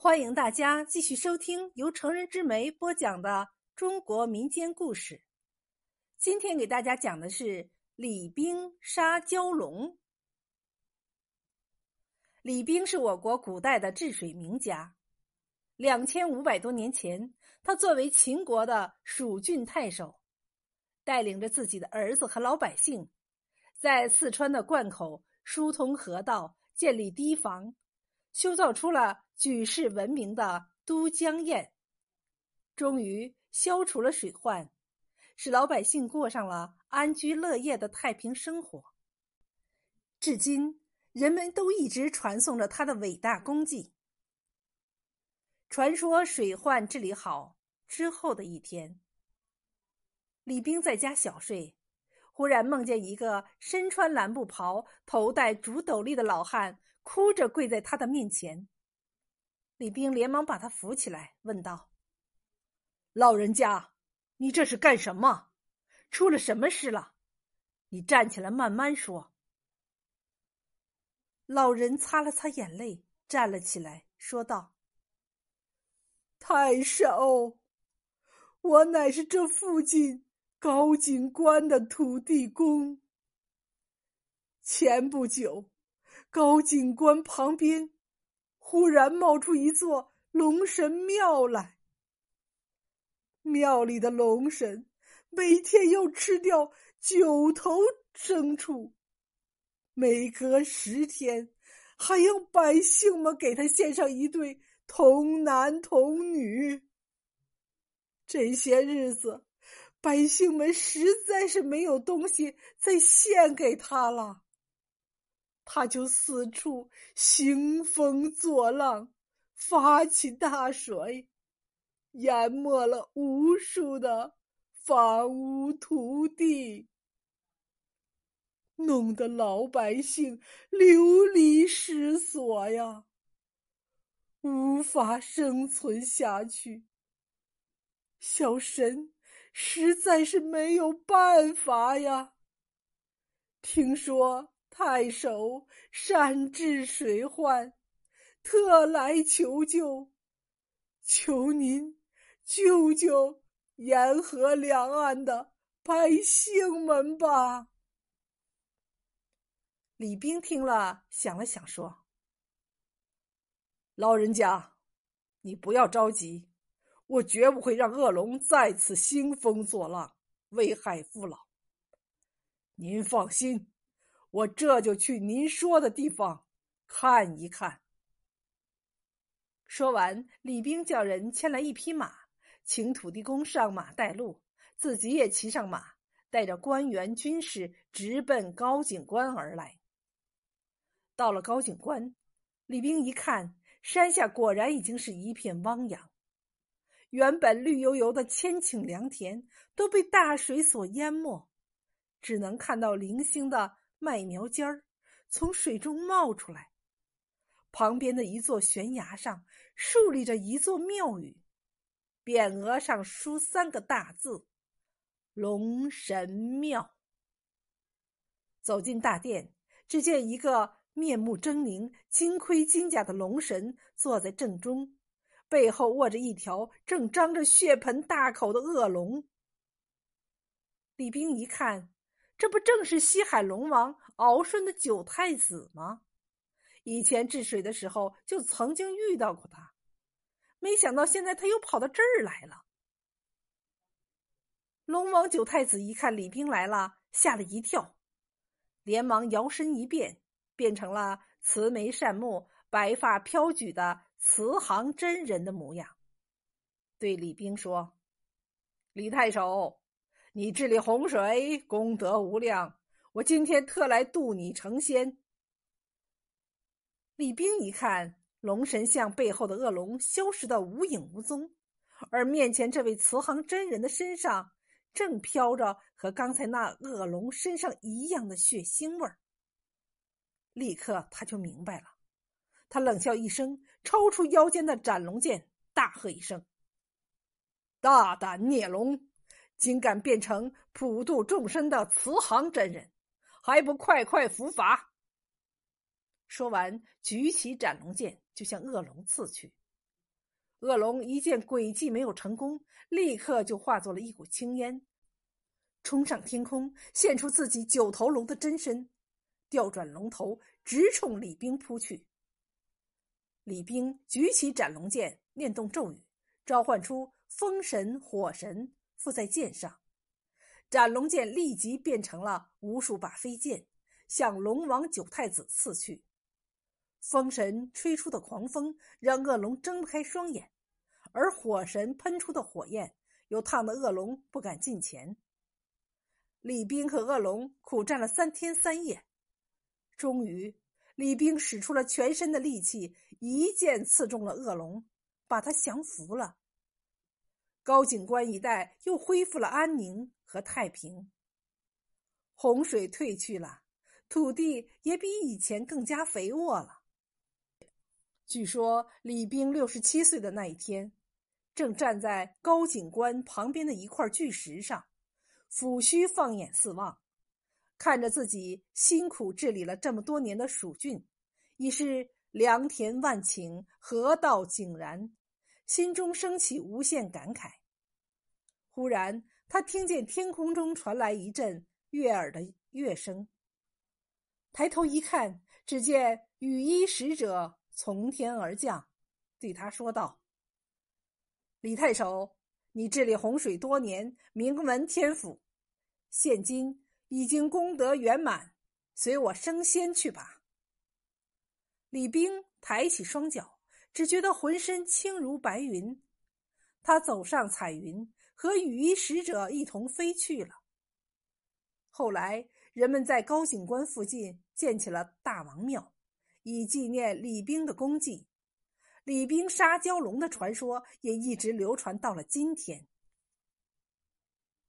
欢迎大家继续收听由成人之美播讲的中国民间故事。今天给大家讲的是李冰杀蛟龙。李冰是我国古代的治水名家。两千五百多年前，他作为秦国的蜀郡太守，带领着自己的儿子和老百姓，在四川的灌口疏通河道，建立堤防。修造出了举世闻名的都江堰，终于消除了水患，使老百姓过上了安居乐业的太平生活。至今，人们都一直传颂着他的伟大功绩。传说水患治理好之后的一天，李冰在家小睡，忽然梦见一个身穿蓝布袍、头戴竹斗笠的老汉。哭着跪在他的面前，李冰连忙把他扶起来，问道：“老人家，你这是干什么？出了什么事了？你站起来慢慢说。”老人擦了擦眼泪，站了起来，说道：“太守，我乃是这附近高景观的土地公。前不久。”高警官旁边，忽然冒出一座龙神庙来。庙里的龙神每天要吃掉九头牲畜，每隔十天还要百姓们给他献上一对童男童女。这些日子，百姓们实在是没有东西再献给他了。他就四处兴风作浪，发起大水，淹没了无数的房屋土地，弄得老百姓流离失所呀，无法生存下去。小神实在是没有办法呀。听说。太守善治水患，特来求救，求您救救沿河两岸的百姓们吧。李冰听了，想了想，说：“老人家，你不要着急，我绝不会让恶龙再次兴风作浪，危害父老。您放心。”我这就去您说的地方看一看。说完，李冰叫人牵来一匹马，请土地公上马带路，自己也骑上马，带着官员军士直奔高景关而来。到了高景关，李冰一看，山下果然已经是一片汪洋，原本绿油油的千顷良田都被大水所淹没，只能看到零星的。麦苗尖儿从水中冒出来，旁边的一座悬崖上竖立着一座庙宇，匾额上书三个大字：“龙神庙。”走进大殿，只见一个面目狰狞、金盔金甲的龙神坐在正中，背后握着一条正张着血盆大口的恶龙。李冰一看。这不正是西海龙王敖顺的九太子吗？以前治水的时候就曾经遇到过他，没想到现在他又跑到这儿来了。龙王九太子一看李冰来了，吓了一跳，连忙摇身一变，变成了慈眉善目、白发飘举的慈航真人的模样，对李冰说：“李太守。”你治理洪水功德无量，我今天特来渡你成仙。李冰一看，龙神像背后的恶龙消失的无影无踪，而面前这位慈航真人的身上正飘着和刚才那恶龙身上一样的血腥味儿。立刻他就明白了，他冷笑一声，抽出腰间的斩龙剑，大喝一声：“大胆孽龙！”竟敢变成普度众生的慈航真人，还不快快伏法！说完，举起斩龙剑就向恶龙刺去。恶龙一见诡计没有成功，立刻就化作了一股青烟，冲上天空，现出自己九头龙的真身，调转龙头，直冲李冰扑去。李冰举起斩龙剑，念动咒语，召唤出风神、火神附在剑上，斩龙剑立即变成了无数把飞剑，向龙王九太子刺去。风神吹出的狂风让恶龙睁不开双眼，而火神喷出的火焰又烫得恶龙不敢近前。李冰和恶龙苦战了三天三夜，终于，李冰使出了全身的力气，一剑刺中了恶龙，把他降服了。高景关一带又恢复了安宁和太平。洪水退去了，土地也比以前更加肥沃了。据说李冰六十七岁的那一天，正站在高景关旁边的一块巨石上，抚须放眼四望，看着自己辛苦治理了这么多年的蜀郡，已是良田万顷，河道井然，心中升起无限感慨。忽然，他听见天空中传来一阵悦耳的乐声，抬头一看，只见雨衣使者。从天而降，对他说道：“李太守，你治理洪水多年，名闻天府，现今已经功德圆满，随我升仙去吧。”李冰抬起双脚，只觉得浑身轻如白云，他走上彩云，和羽衣使者一同飞去了。后来，人们在高景观附近建起了大王庙。以纪念李冰的功绩，李冰杀蛟龙的传说也一直流传到了今天。